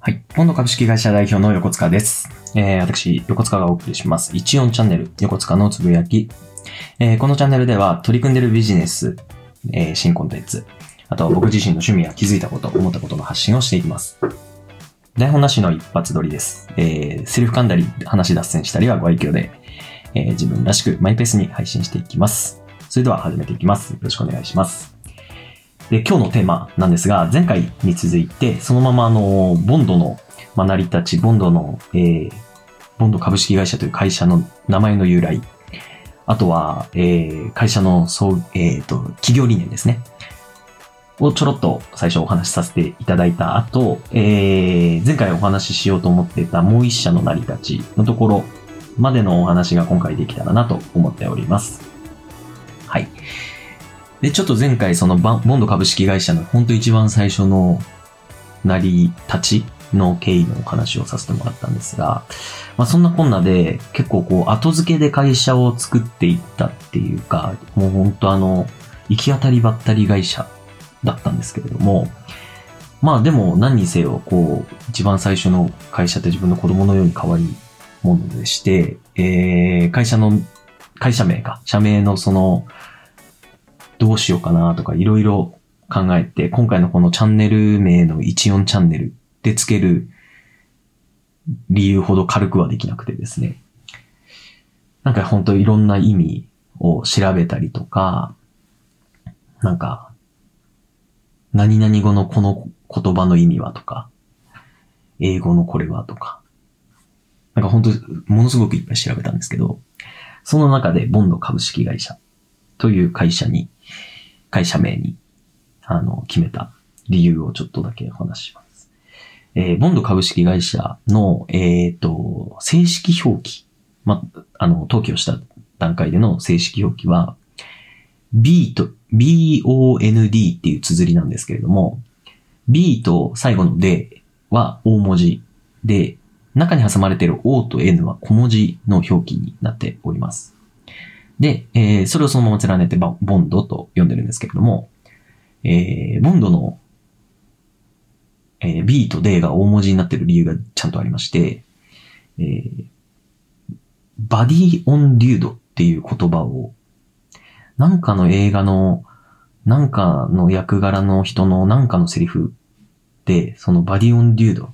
はい。ポンド株式会社代表の横塚です。えー、私、横塚がお送りします。14チャンネル、横塚のつぶやき。えー、このチャンネルでは取り組んでるビジネス、えー、新コンテンツ、あとは僕自身の趣味や気づいたこと、思ったことの発信をしていきます。台本なしの一発撮りです。えー、セリフ噛んだり、話脱線したりはご愛嬌で、えー、自分らしくマイペースに配信していきます。それでは始めていきます。よろしくお願いします。で、今日のテーマなんですが、前回に続いて、そのままあの、ボンドの、まあ、成り立ち、ボンドの、えー、ボンド株式会社という会社の名前の由来、あとは、えー、会社の、そう、えっ、と、企業理念ですね。をちょろっと最初お話しさせていただいた後、えー、前回お話ししようと思っていたもう一社の成り立ちのところまでのお話が今回できたらなと思っております。はい。で、ちょっと前回そのボンド株式会社の本当一番最初の成り立ちの経緯のお話をさせてもらったんですが、まあそんなこんなで結構こう後付けで会社を作っていったっていうか、もう本当あの、行き当たりばったり会社だったんですけれども、まあでも何にせよ、こう、一番最初の会社って自分の子供のように変わりものでして、えー、会社の、会社名か、社名のその、どうしようかなとかいろいろ考えて、今回のこのチャンネル名の14チャンネルでつける理由ほど軽くはできなくてですね。なんか本当いろんな意味を調べたりとか、なんか、何々語のこの言葉の意味はとか、英語のこれはとか、なんか本当ものすごくいっぱい調べたんですけど、その中でボンド株式会社という会社に、会社名に、あの、決めた理由をちょっとだけお話します。えーボンド株式会社の、えっ、と、正式表記、ま、あの、登記をした段階での正式表記は、B と、B-O-N-D っていう綴りなんですけれども、B と最後の D は大文字で、中に挟まれている O と N は小文字の表記になっております。で、えーそれをそのまま連ねてボンドと呼んでるんですけれども、えーボンドの、えー B と D が大文字になってる理由がちゃんとありまして、えーバディオンデュードっていう言葉を、なんかの映画の、なんかの役柄の人のなんかのセリフで、そのバディオンデュードっ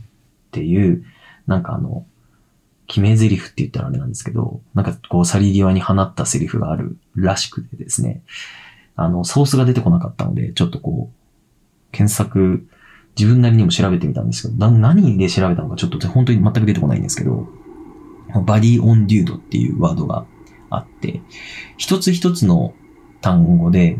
ていう、なんかあの、決め台詞って言ったらあれなんですけど、なんかこう去り際に放ったセリフがあるらしくてですね、あの、ソースが出てこなかったので、ちょっとこう、検索、自分なりにも調べてみたんですけど、何で調べたのかちょっと本当に全く出てこないんですけど、バディオンデュードっていうワードがあって、一つ一つの単語で、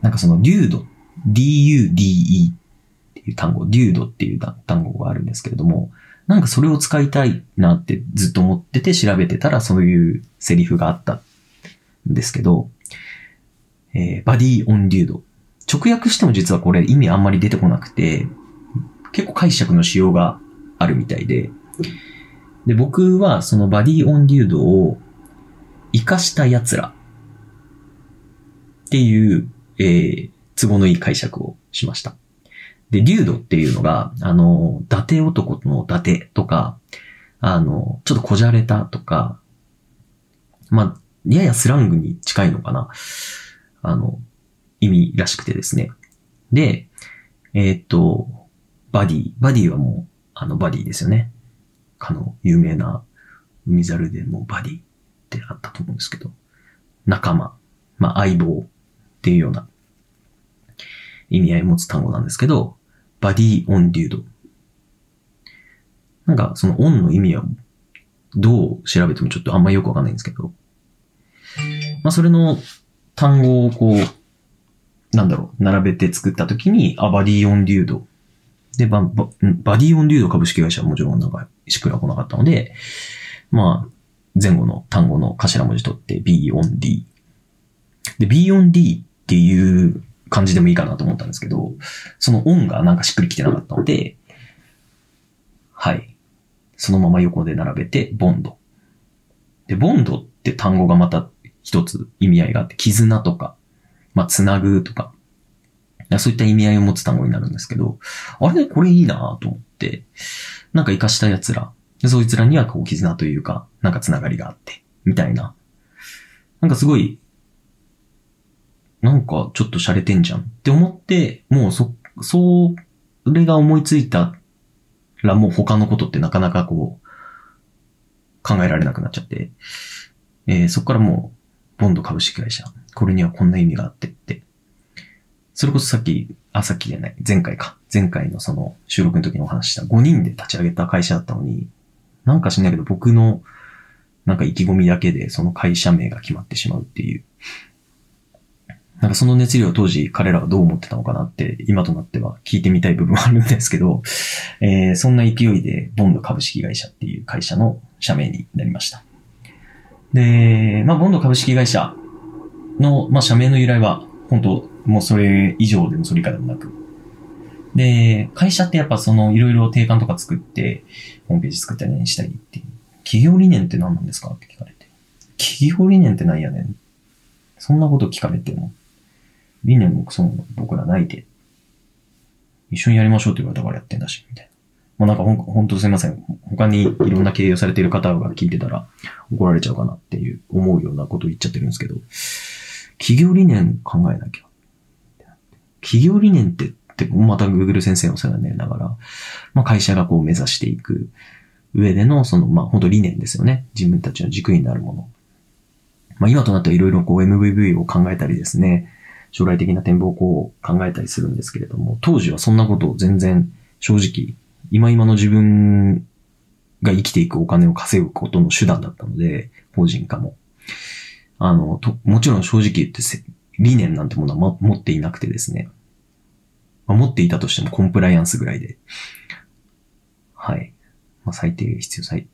なんかそのデュード、D-U-D-E っていう単語、デュードっていう単語があるんですけれども、なんかそれを使いたいなってずっと思ってて調べてたらそういうセリフがあったんですけど、えーバディオンデュード。直訳しても実はこれ意味あんまり出てこなくて、結構解釈の仕様があるみたいで、で、僕はそのバディオンデュードを活かした奴らっていう、えー都合のいい解釈をしました。で、デュードっていうのが、あの、伊達男の伊達とか、あの、ちょっとこじゃれたとか、まあ、ややスラングに近いのかな。あの、意味らしくてですね。で、えーっと、バディ。バディはもう、あの、バディですよね。かの、有名な、海猿でもバディってあったと思うんですけど、仲間、まあ、相棒っていうような意味合いを持つ単語なんですけど、バディオンデュード。なんか、そのオンの意味は、どう調べてもちょっとあんまよくわかんないんですけど、まあ、それの単語をこう、なんだろう、並べて作ったときに、あ、バディオンデュード。で、バババディオンデュード株式会社はもちろんなんか、しっくら来なかったので、まあ、前後の単語の頭文字取って B オン D。で、B オン D っていう感じでもいいかなと思ったんですけど、その音がなんかしっくりきてなかったので、はい。そのまま横で並べて、ボンド。で、ボンドって単語がまた一つ意味合いがあって、絆とか、まあ、つなぐとか、そういった意味合いを持つ単語になるんですけど、あれこれいいなと思って、なんか活かした奴ら、そいつらにはこう絆というか、なんかつながりがあって、みたいな。なんかすごい、なんかちょっと洒落てんじゃんって思って、もうそ、それが思いついたらもう他のことってなかなかこう、考えられなくなっちゃって、えーそこからもう、ボンド株式会社、これにはこんな意味があってって、それこそさっき、あ、さっきじゃない、前回か。前回のその収録の時にお話しした。5人で立ち上げた会社だったのに、なんか知んないけど僕のなんか意気込みだけでその会社名が決まってしまうっていう。なんかその熱量当時彼らはどう思ってたのかなって今となっては聞いてみたい部分はあるんですけど、えーそんな勢いでボンド株式会社っていう会社の社名になりました。で、まあボンド株式会社の、まあ社名の由来は本当もうそれ以上でもそれ以下でもなく。で、会社ってやっぱそのいろいろ定款とか作って、ホームページ作ったりしたりっていう。企業理念って何なんですかって聞かれて。企業理念って何やねん。そんなこと聞かれても。理念もその僕らないで。一緒にやりましょうって言われたからやってんだし、みたいな。もうなんかほん、ほんとすいません。他にいろんな経営をされている方が聞いてたら怒られちゃうかなっていう思うようなことを言っちゃってるんですけど、企業理念考えなきゃ。企業理念って、ってまた Google 先生の世話になりながら、まあ会社がこう目指していく上での、その、まあ本当理念ですよね。自分たちの軸になるもの。まあ今となってはいろいろこう MVV を考えたりですね、将来的な展望をこう考えたりするんですけれども、当時はそんなことを全然正直、今今の自分が生きていくお金を稼ぐことの手段だったので、法人化も。あの、と、もちろん正直言って理念なんてものは、ま、持っていなくてですね。まあ、持っていたとしてもコンプライアンスぐらいで。はい。まあ、最低限必要、最、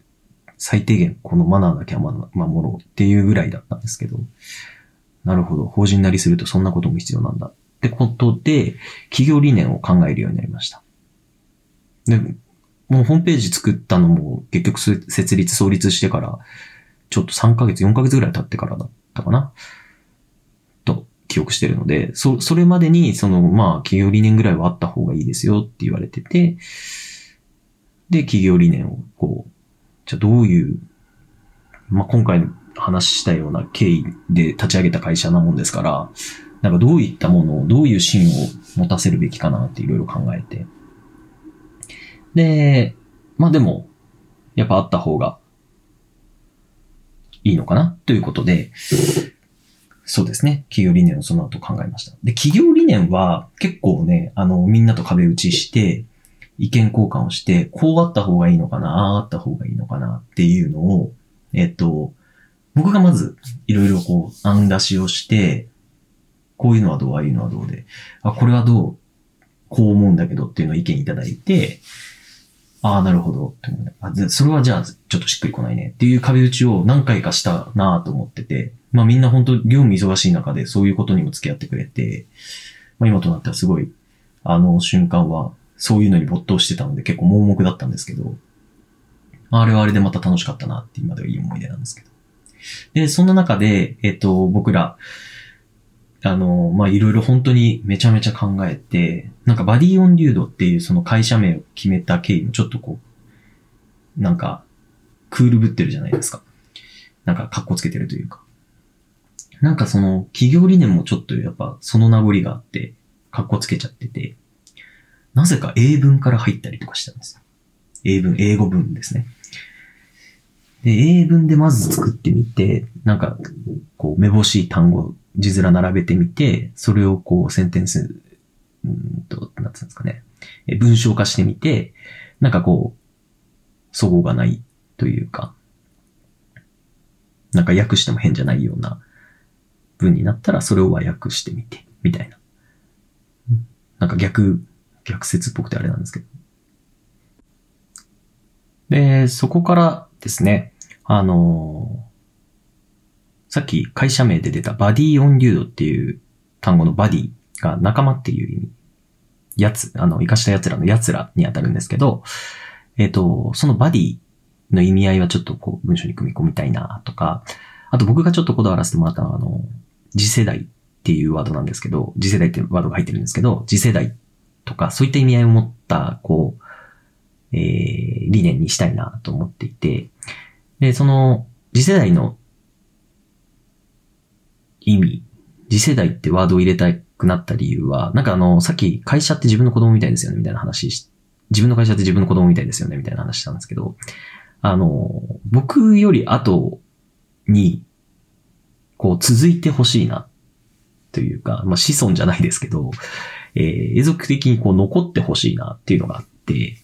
最低限このマナーだけは守ろうっていうぐらいだったんですけど。なるほど。法人なりするとそんなことも必要なんだ。ってことで、企業理念を考えるようになりました。で、もうホームページ作ったのも結局設立創立してから、ちょっと3ヶ月、4ヶ月ぐらい経ってからだったかな？と記憶してるので、そ、それまでに、その、まあ、企業理念ぐらいはあった方がいいですよって言われてて、で、企業理念を、こう、じゃあどういう、まあ、今回話したような経緯で立ち上げた会社なもんですから、なんかどういったものを、どういう芯を持たせるべきかなっていろいろ考えて。で、まあでも、やっぱあった方がいいのかな？ということで、そうですね。企業理念をその後考えました。で、企業理念は結構ね、あの、みんなと壁打ちして、意見交換をして、こうあった方がいいのかな、あああった方がいいのかなっていうのを、えっと、僕がまずいろいろこう案出しをして、こういうのはどう、ああいうのはどうで、あ、これはどう、こう思うんだけどっていうのを意見いただいて、ああ、なるほどって思うね。あそれはじゃあ、ちょっとしっくりこないねっていう壁打ちを何回かしたなと思ってて、まあみんな本当業務忙しい中でそういうことにも付き合ってくれて、まあ今となってはすごい、あの瞬間はそういうのに没頭してたので結構盲目だったんですけど、あれはあれでまた楽しかったなって今ではいい思い出なんですけど。で、そんな中で、えっと、僕ら、あの、まあ、いろいろ本当にめちゃめちゃ考えて、なんかバディオンリュードっていうその会社名を決めた経緯もちょっとこう、なんか、クールぶってるじゃないですか。なんか、格好つけてるというか。なんかその、企業理念もちょっとやっぱその名残があって、格好つけちゃってて、なぜか英文から入ったりとかしたんです。英文、英語文ですね。で、英文でまず作ってみて、なんか、こう、めぼしい単語、字面並べてみて、それをこう、センテンス、うんと、なんつうんですかね。文章化してみて、なんかこう、そごがないというか、なんか訳しても変じゃないような文になったら、それを和訳してみて、みたいな。なんか逆、逆説っぽくてあれなんですけど。で、そこからですね、あのーさっき会社名で出たバディオンリュードっていう単語のバディが仲間っていう意味。やつ、あの、生かした奴らの奴らに当たるんですけど、えっ、と、そのバディの意味合いはちょっとこう文章に組み込みたいなとか、あと僕がちょっとこだわらせてもらったのは、あの、次世代っていうワードなんですけど、次世代っていうワードが入ってるんですけど、次世代とかそういった意味合いを持った、こう、えー、理念にしたいなと思っていて、で、その、次世代の意味、次世代ってワードを入れたくなった理由は、なんかあの、さっき会社って自分の子供みたいですよね、みたいな話し、自分の会社って自分の子供みたいですよね、みたいな話したんですけど、あの、僕より後に、こう続いてほしいな、というか、まあ子孫じゃないですけど、えー、永続的にこう残ってほしいなっていうのがあって、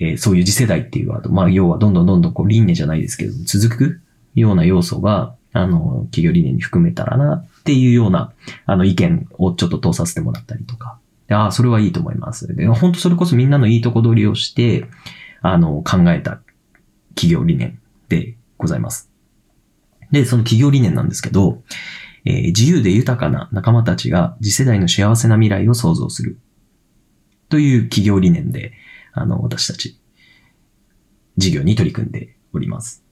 えー、そういう次世代っていうワード、まあ要はどんどんどんどんこう輪廻じゃないですけど、続くような要素が、あの、企業理念に含めたらなっていうような、あの意見をちょっと通させてもらったりとか。ああ、それはいいと思います。で、本当それこそみんなのいいとこ取りをして、あの、考えた企業理念でございます。で、その企業理念なんですけど、えー、自由で豊かな仲間たちが次世代の幸せな未来を創造する。という企業理念で、あの、私たち、事業に取り組んでおります。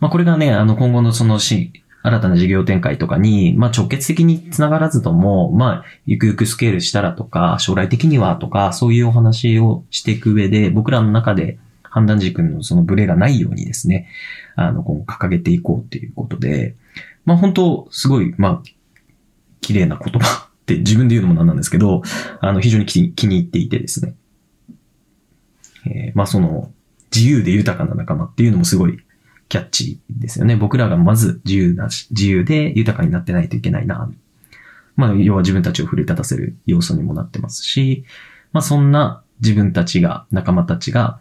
まあ、これがね、あの、今後のそのし、新たな事業展開とかに、まあ、直結的につながらずとも、まあ、ゆくゆくスケールしたらとか、将来的にはとか、そういうお話をしていく上で、僕らの中で判断軸のそのブレがないようにですね、あの、今後掲げていこうっていうことで、まあ、本当すごい、まあ、綺麗な言葉って自分で言うのもなんなんですけど、あの、非常に気に入っていてですね。えー、まあ、その、自由で豊かな仲間っていうのもすごいキャッチですよね。僕らがまず自由だし、自由で豊かになってないといけないな。まあ、要は自分たちを奮い立たせる要素にもなってますし、まあ、そんな自分たちが、仲間たちが、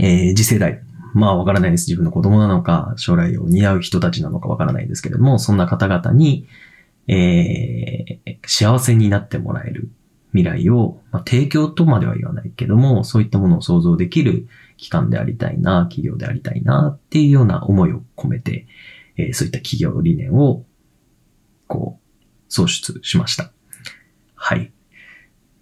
えー、次世代、まあわからないです。自分の子供なのか、将来を担う人たちなのかわからないですけれども、そんな方々に、えー、幸せになってもらえる未来を、まあ、提供とまでは言わないけども、そういったものを想像できる機関でありたいな、企業でありたいな、っていうような思いを込めて、えー、そういった企業理念を、こう、創出しました。はい。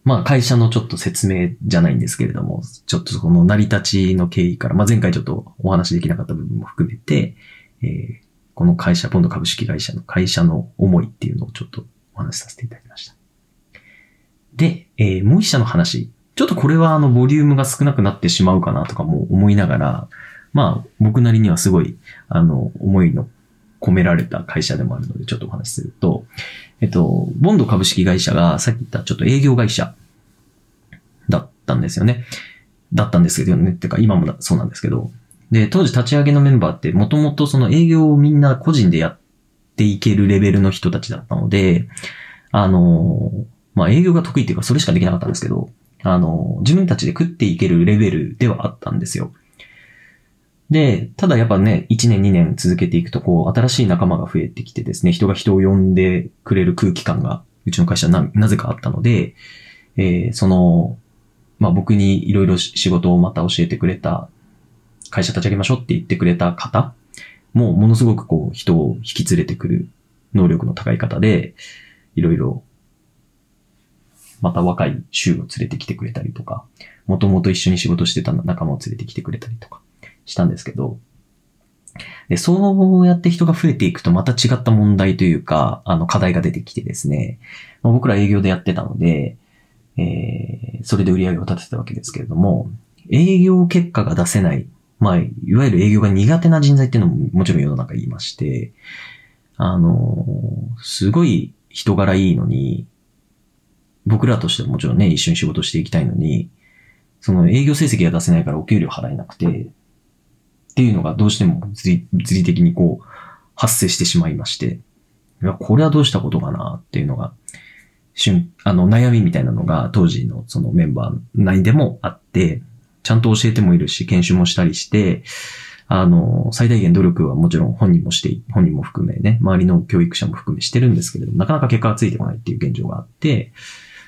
まあ会社のちょっと説明じゃないんですけれども、ちょっとその成り立ちの経緯から、まあ前回ちょっとお話できなかった部分も含めて、えー、この会社、ポンド株式会社の会社の思いっていうのをちょっとお話しさせていただきました。で、えー、もう一社の話。ちょっとこれはあの、ボリュームが少なくなってしまうかなとかも思いながら、まあ、僕なりにはすごい、あの、思いの込められた会社でもあるので、ちょっとお話しすると、えっと、ボンド株式会社がさっき言ったちょっと営業会社だったんですよね。だったんですけどね。ってか、今もそうなんですけど。で、当時立ち上げのメンバーって、もともとその営業をみんな個人でやっていけるレベルの人たちだったので、あの、まあ、営業が得意っていうか、それしかできなかったんですけど、あの、自分たちで食っていけるレベルではあったんですよ。で、ただやっぱね、1年2年続けていくと、こう、新しい仲間が増えてきてですね、人が人を呼んでくれる空気感が、うちの会社な、なぜかあったので、えー、その、まあ、僕にいろいろ仕事をまた教えてくれた、会社立ち上げましょうって言ってくれた方も、ものすごくこう、人を引き連れてくる能力の高い方で、いろいろ、また若い衆を連れてきてくれたりとか、もともと一緒に仕事してた仲間を連れてきてくれたりとか、したんですけど、で、そうやって人が増えていくとまた違った問題というか、あの課題が出てきてですね、ま、僕ら営業でやってたので、えー、それで売り上げを立てたわけですけれども、営業結果が出せない、まあ、いわゆる営業が苦手な人材っていうのももちろん世の中言いまして、あの、すごい人柄いいのに、僕らとしてももちろんね、一緒に仕事していきたいのに、その営業成績が出せないからお給料払えなくて、っていうのがどうしても物理物理的にこう発生してしまいまして、いや、これはどうしたことかなっていうのが、瞬、あの、悩みみたいなのが当時のそのメンバー内でもあって、ちゃんと教えてもいるし、研修もしたりして、あの、最大限努力はもちろん本人もして、本人も含めね、周りの教育者も含めしてるんですけれども、なかなか結果がついてこないっていう現状があって、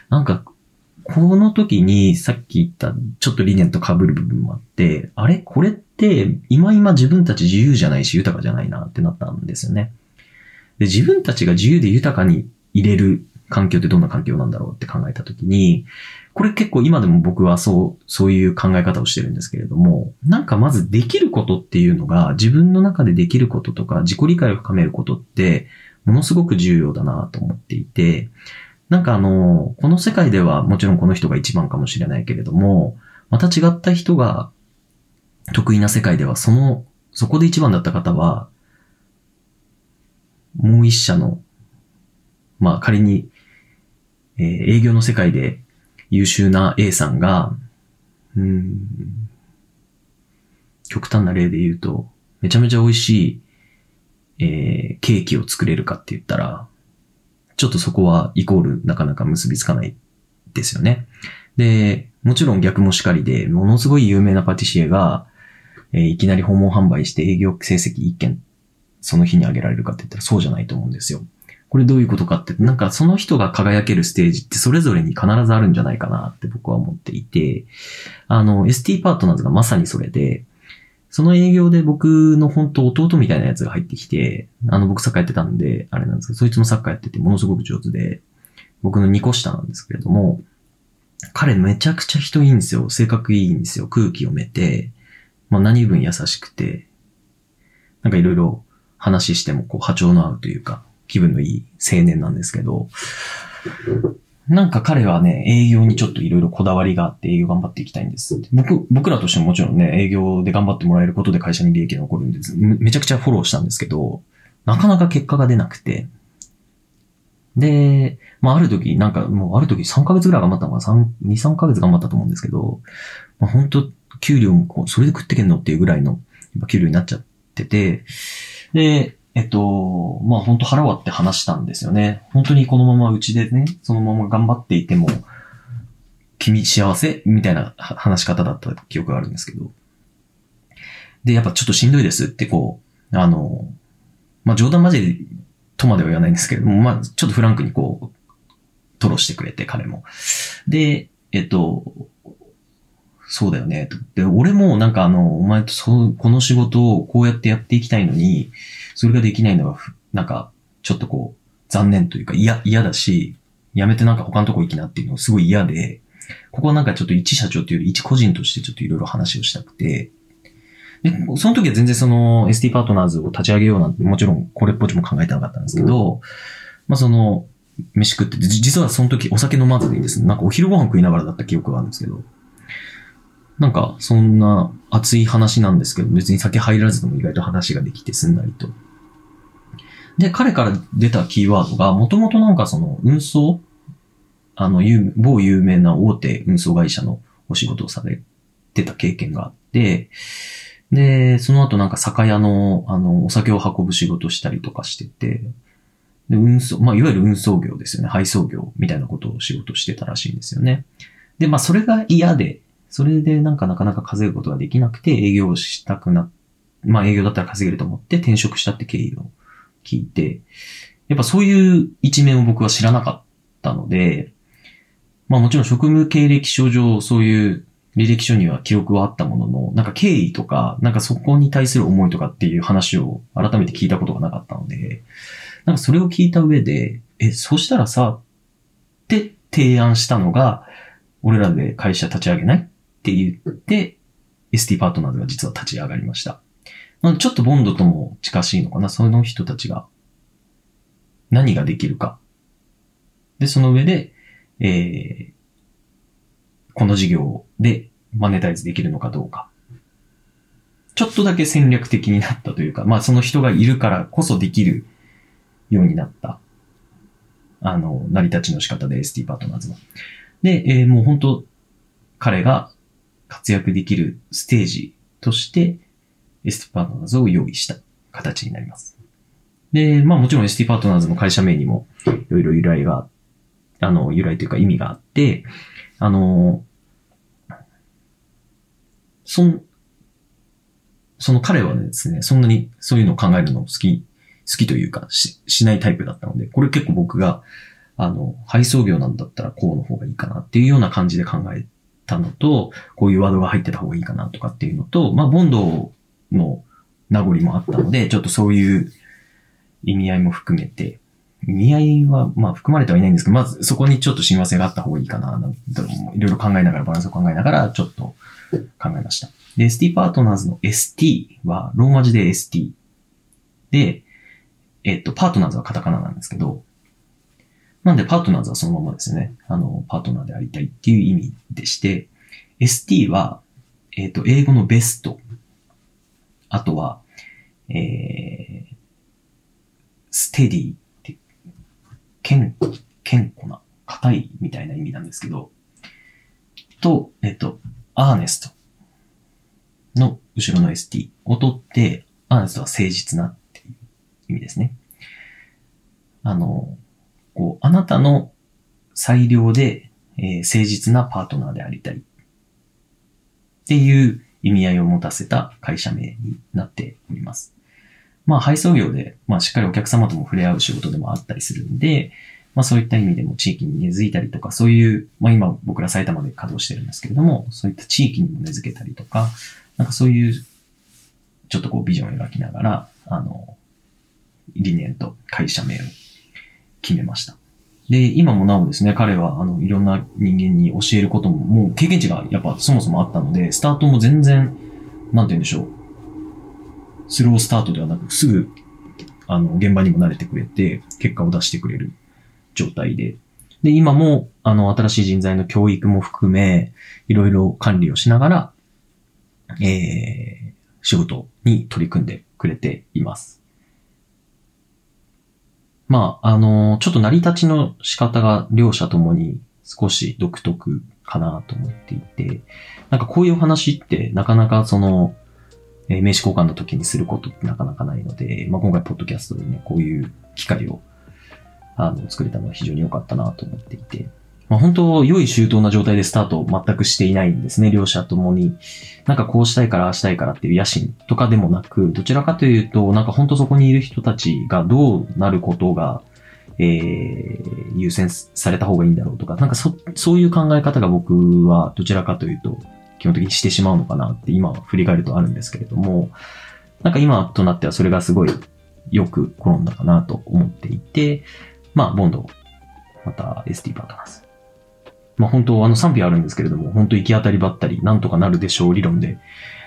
なんかこの時にさっき言ったちょっと理念と被る部分もあって、あれ？これって今今自分たち自由じゃないし豊かじゃないなってなったんですよね。で、自分たちが自由で豊かに入れる環境ってどんな環境なんだろうって考えた時に、これ結構今でも僕はそう、そういう考え方をしてるんですけれども、なんかまずできることっていうのが自分の中でできることとか自己理解を深めることってものすごく重要だなと思っていて、なんかあの、この世界ではもちろんこの人が一番かもしれないけれども、また違った人が得意な世界では、その、そこで一番だった方は、もう一社の、まあ仮に、えー営業の世界で優秀な A さんが、うん、極端な例で言うと、めちゃめちゃ美味しい、えーケーキを作れるかって言ったら、ちょっとそこはイコールなかなか結びつかないですよね。で、もちろん逆もしかりで、ものすごい有名なパティシエが、えーいきなり訪問販売して営業成績一件、その日に上げられるかって言ったらそうじゃないと思うんですよ。これどういうことかって、なんかその人が輝けるステージってそれぞれに必ずあるんじゃないかなって僕は思っていて、あの、ST パートナーズがまさにそれで、その営業で僕の本当弟みたいなやつが入ってきて、あの僕サッカーやってたんで、あれなんですけど、そいつもサッカーやっててものすごく上手で、僕の2個下なんですけれども、彼めちゃくちゃ人いいんですよ。性格いいんですよ。空気読めて、まあ何分優しくて、なんかいろいろ話してもこう波長の合うというか、気分のいい青年なんですけど、なんか彼はね、営業にちょっといろいろこだわりがあって営業頑張っていきたいんです。僕、僕らとしてももちろんね、営業で頑張ってもらえることで会社に利益が残るんです。めちゃくちゃフォローしたんですけど、なかなか結果が出なくて。で、まあある時、なんかもうある時3ヶ月ぐらい頑張ったのかな ?3、2、3ヶ月頑張ったと思うんですけど、まあ本当給料もこうそれで食ってけんの？っていうぐらいの給料になっちゃってて、で、えっと、まあ本当腹割って話したんですよね。本当にこのままうちでね、そのまま頑張っていても、君幸せみたいな話し方だった記憶があるんですけど。で、やっぱちょっとしんどいですってこう、あの、まあ冗談交じりとまでは言わないんですけれども、まあちょっとフランクにこう、吐露してくれて、彼も。で、えっと、そうだよね。で、俺もなんかあの、お前とそう、この仕事をこうやってやっていきたいのに、それができないのがふ、なんか、ちょっとこう、残念というか嫌、嫌だし、やめてなんか他のとこ行きなっていうのすごい嫌で、ここはなんかちょっと一社長っていうより一個人としてちょっといろいろ話をしたくて、で、その時は全然その ST パートナーズを立ち上げようなんて、もちろんこれっぽっちも考えてなかったんですけど、まあその、飯食って、実はその時お酒飲まずにですね、なんかお昼ご飯食いながらだった記憶があるんですけど、なんかそんな熱い話なんですけど、別に酒入らずでも意外と話ができてすんなりと。で、彼から出たキーワードが、もともとなんかその運送あの、某有名な大手運送会社のお仕事をされてた経験があって、で、その後なんか酒屋の、あの、お酒を運ぶ仕事したりとかしてて、で、運送、まあ、いわゆる運送業ですよね。配送業みたいなことを仕事してたらしいんですよね。で、まあ、それが嫌で、それでなんかなかなか稼ぐことができなくて営業したくな、まあ、営業だったら稼げると思って転職したって経緯を聞いて、やっぱそういう一面を僕は知らなかったので、まあもちろん職務経歴書上そういう履歴書には記録はあったものの、なんか経緯とか、なんかそこに対する思いとかっていう話を改めて聞いたことがなかったので、なんかそれを聞いた上で、え、そしたらさ、って提案したのが、俺らで会社立ち上げないって言って、ST パートナーズが実は立ち上がりました。ちょっとボンドとも近しいのかな、その人たちが何ができるか。で、その上で、えー、この事業でマネタイズできるのかどうか。ちょっとだけ戦略的になったというか、まあその人がいるからこそできるようになった、あの、成り立ちの仕方で ST パートナーズの。で、えーもう本当彼が活躍できるステージとして、ST パートナーズを用意した形になります。で、まあもちろん ST パートナーズの会社名にもいろいろ由来が、あの、由来というか意味があって、あの、そん、その彼はですね、そんなにそういうのを考えるのを好き、好きというか、し、しないタイプだったので、これ結構僕が、あの、配送業なんだったらこうの方がいいかなっていうような感じで考えたのと、こういうワードが入ってた方がいいかなとかっていうのと、まあ、ボンドの名残もあったので、ちょっとそういう意味合いも含めて、意味合いは、まあ、含まれてはいないんですけど、まずそこにちょっと親和性があった方がいいかな、なんていろいろ考えながら、バランスを考えながら、ちょっと考えました。で、ST パートナーズの ST は、ローマ字で ST。で、えっと、パートナーズはカタカナなんですけど、なんでパートナーズはそのままですね。あの、パートナーでありたいっていう意味でして、ST は、えっ、と、英語のベスト。あとは、えー、ステディって、健、健康な、硬いみたいな意味なんですけど、と、えっ、と、アーネストの後ろの ST を取って、アーネストは誠実なっていう意味ですね。あの、こう、あなたの最良で、えー誠実なパートナーでありたい。っていう意味合いを持たせた会社名になっております。まあ、配送業で、まあ、しっかりお客様とも触れ合う仕事でもあったりするんで、まあ、そういった意味でも地域に根付いたりとか、そういう、まあ、今僕ら埼玉で稼働してるんですけれども、そういった地域にも根付けたりとか、なんかそういう、ちょっとこうビジョンを描きながら、あの、理念と会社名を決めました。で、今もなおですね、彼は、あの、いろんな人間に教えることも、もう経験値がやっぱそもそもあったので、スタートも全然、なんて言うんでしょう。スロースタートではなく、すぐ、あの、現場にも慣れてくれて、結果を出してくれる状態で。で、今も、あの、新しい人材の教育も含め、いろいろ管理をしながら、えー、仕事に取り組んでくれています。まあ、あの、ちょっと成り立ちの仕方が両者ともに少し独特かなと思っていて、なんかこういう話ってなかなかその、えー名刺交換の時にすることってなかなかないので、まあ、今回ポッドキャストでね、こういう機会を、あの、作れたのは非常に良かったなと思っていて、まあ、本当、良い周到な状態でスタートを全くしていないんですね、両者ともに。なんかこうしたいから、ああしたいからっていう野心とかでもなく、どちらかというと、なんか本当そこにいる人たちがどうなることが、えー、優先された方がいいんだろうとか、なんかそ、そういう考え方が僕はどちらかというと、基本的にしてしまうのかなって今振り返るとあるんですけれども、なんか今となってはそれがすごいよく転んだかなと思っていて、まあ、ボンド、また ST パートナーズ。まあ本当あの賛否あるんですけれども、本当行き当たりばったり、なんとかなるでしょう理論で、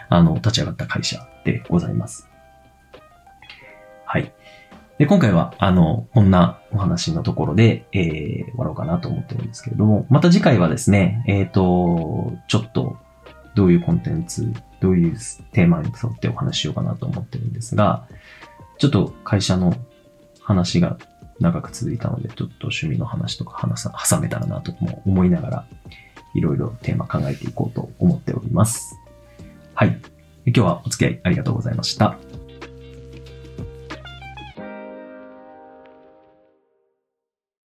あの、立ち上がった会社でございます。はい。で、今回は、あの、こんなお話のところで、えー、終わろうかなと思ってるんですけれども、また次回はですね、えっ、と、ちょっと、どういうコンテンツ、どういうテーマに沿ってお話ししようかなと思ってるんですが、ちょっと会社の話が長く続いたので、ちょっと趣味の話とか話さ、挟めたらなとも思いながら、いろいろテーマ考えていこうと思っております。はい。今日はお付き合いありがとうございました。